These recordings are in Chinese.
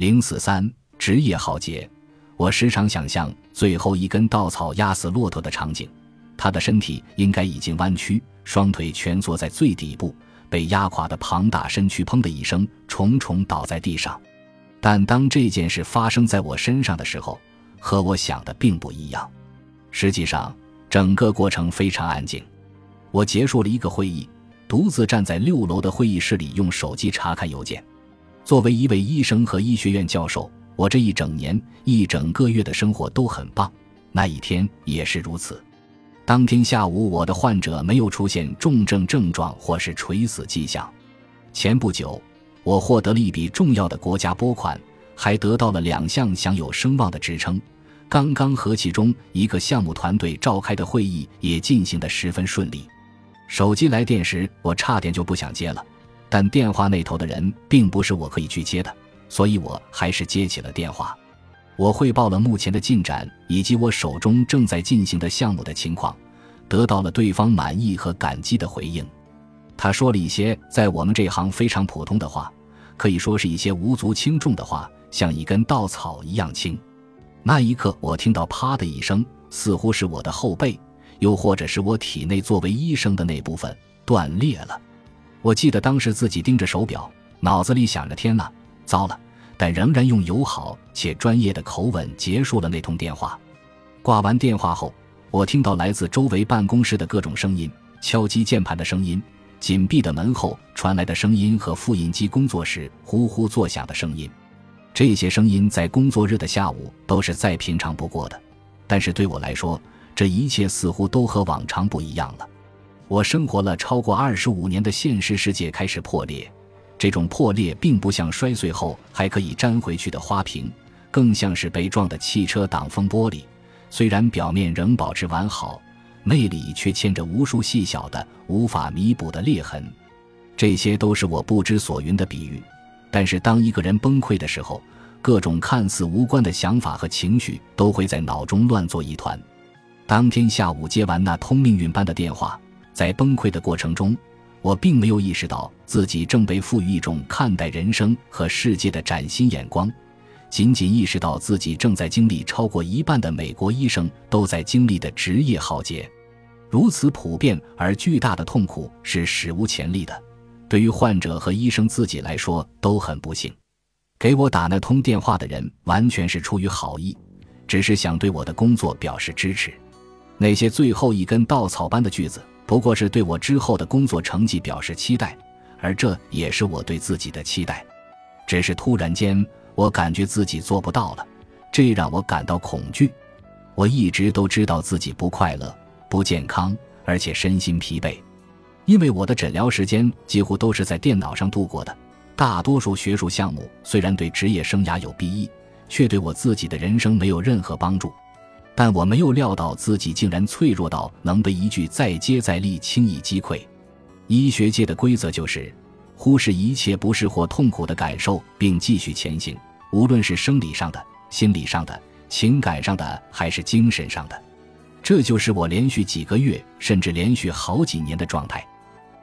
零四三职业浩劫，我时常想象最后一根稻草压死骆驼的场景，他的身体应该已经弯曲，双腿蜷缩在最底部，被压垮的庞大身躯砰的一声重重倒在地上。但当这件事发生在我身上的时候，和我想的并不一样。实际上，整个过程非常安静。我结束了一个会议，独自站在六楼的会议室里，用手机查看邮件。作为一位医生和医学院教授，我这一整年、一整个月的生活都很棒。那一天也是如此。当天下午，我的患者没有出现重症症状或是垂死迹象。前不久，我获得了一笔重要的国家拨款，还得到了两项享有声望的职称。刚刚和其中一个项目团队召开的会议也进行得十分顺利。手机来电时，我差点就不想接了。但电话那头的人并不是我可以去接的，所以我还是接起了电话。我汇报了目前的进展以及我手中正在进行的项目的情况，得到了对方满意和感激的回应。他说了一些在我们这行非常普通的话，可以说是一些无足轻重的话，像一根稻草一样轻。那一刻，我听到“啪”的一声，似乎是我的后背，又或者是我体内作为医生的那部分断裂了。我记得当时自己盯着手表，脑子里想着：“天哪，糟了！”但仍然用友好且专业的口吻结束了那通电话。挂完电话后，我听到来自周围办公室的各种声音：敲击键盘的声音、紧闭的门后传来的声音和复印机工作时呼呼作响的声音。这些声音在工作日的下午都是再平常不过的，但是对我来说，这一切似乎都和往常不一样了。我生活了超过二十五年的现实世界开始破裂，这种破裂并不像摔碎后还可以粘回去的花瓶，更像是被撞的汽车挡风玻璃。虽然表面仍保持完好，内里却嵌着无数细小的、无法弥补的裂痕。这些都是我不知所云的比喻，但是当一个人崩溃的时候，各种看似无关的想法和情绪都会在脑中乱作一团。当天下午接完那通命运般的电话。在崩溃的过程中，我并没有意识到自己正被赋予一种看待人生和世界的崭新眼光，仅仅意识到自己正在经历超过一半的美国医生都在经历的职业浩劫。如此普遍而巨大的痛苦是史无前例的，对于患者和医生自己来说都很不幸。给我打那通电话的人完全是出于好意，只是想对我的工作表示支持。那些最后一根稻草般的句子。不过是对我之后的工作成绩表示期待，而这也是我对自己的期待。只是突然间，我感觉自己做不到了，这让我感到恐惧。我一直都知道自己不快乐、不健康，而且身心疲惫，因为我的诊疗时间几乎都是在电脑上度过的。大多数学术项目虽然对职业生涯有裨益，却对我自己的人生没有任何帮助。但我没有料到自己竟然脆弱到能被一句再接再厉轻易击溃。医学界的规则就是，忽视一切不适或痛苦的感受，并继续前行，无论是生理上的、心理上的、情感上的，还是精神上的。这就是我连续几个月，甚至连续好几年的状态。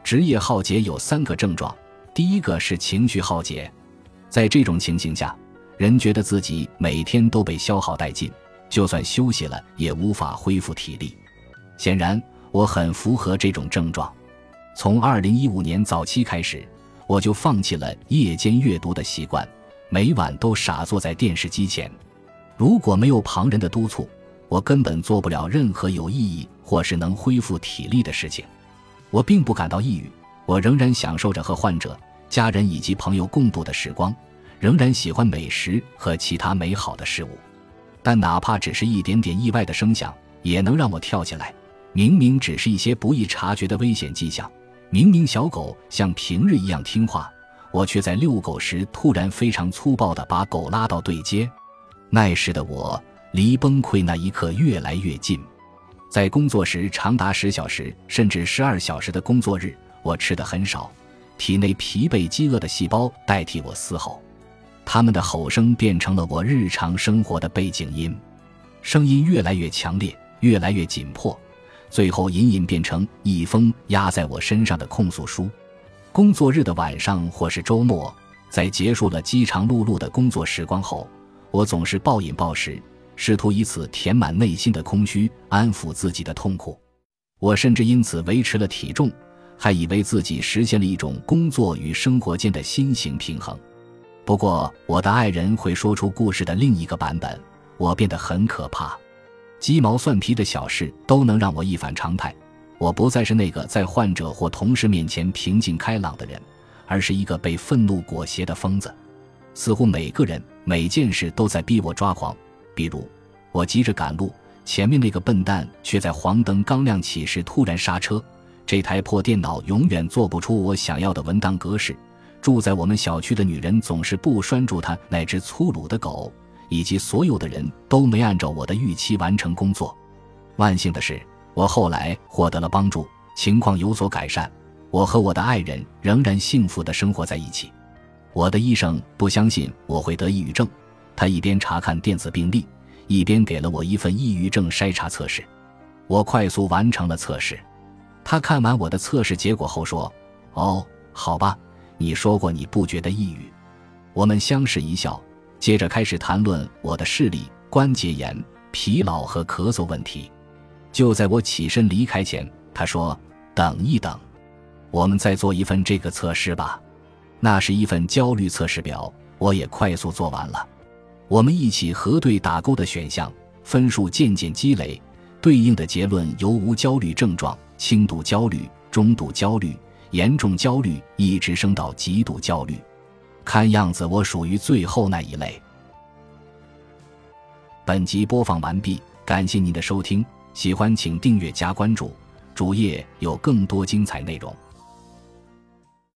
职业浩劫有三个症状，第一个是情绪浩劫，在这种情形下，人觉得自己每天都被消耗殆尽。就算休息了，也无法恢复体力。显然，我很符合这种症状。从2015年早期开始，我就放弃了夜间阅读的习惯，每晚都傻坐在电视机前。如果没有旁人的督促，我根本做不了任何有意义或是能恢复体力的事情。我并不感到抑郁，我仍然享受着和患者、家人以及朋友共度的时光，仍然喜欢美食和其他美好的事物。但哪怕只是一点点意外的声响，也能让我跳起来。明明只是一些不易察觉的危险迹象，明明小狗像平日一样听话，我却在遛狗时突然非常粗暴地把狗拉到对街。那时的我离崩溃那一刻越来越近。在工作时长达十小时甚至十二小时的工作日，我吃的很少，体内疲惫饥饿的细胞代替我嘶吼。他们的吼声变成了我日常生活的背景音，声音越来越强烈，越来越紧迫，最后隐隐变成一封压在我身上的控诉书。工作日的晚上或是周末，在结束了饥肠辘辘的工作时光后，我总是暴饮暴食，试图以此填满内心的空虚，安抚自己的痛苦。我甚至因此维持了体重，还以为自己实现了一种工作与生活间的新型平衡。不过，我的爱人会说出故事的另一个版本：我变得很可怕，鸡毛蒜皮的小事都能让我一反常态。我不再是那个在患者或同事面前平静开朗的人，而是一个被愤怒裹挟的疯子。似乎每个人、每件事都在逼我抓狂。比如，我急着赶路。前面那个笨蛋却在黄灯刚亮起时突然刹车。这台破电脑永远做不出我想要的文档格式。住在我们小区的女人总是不拴住她那只粗鲁的狗，以及所有的人都没按照我的预期完成工作。万幸的是，我后来获得了帮助，情况有所改善。我和我的爱人仍然幸福地生活在一起。我的医生不相信我会得抑郁症，他一边查看电子病历。一边给了我一份抑郁症筛查测试，我快速完成了测试。他看完我的测试结果后说：“哦，好吧，你说过你不觉得抑郁。”我们相视一笑，接着开始谈论我的视力、关节炎、疲劳和咳嗽问题。就在我起身离开前，他说：“等一等，我们再做一份这个测试吧。”那是一份焦虑测试表，我也快速做完了。我们一起核对打勾的选项，分数渐渐积累，对应的结论由无焦虑症状、轻度焦虑、中度焦虑、严重焦虑一直升到极度焦虑。看样子我属于最后那一类。本集播放完毕，感谢您的收听，喜欢请订阅加关注，主页有更多精彩内容。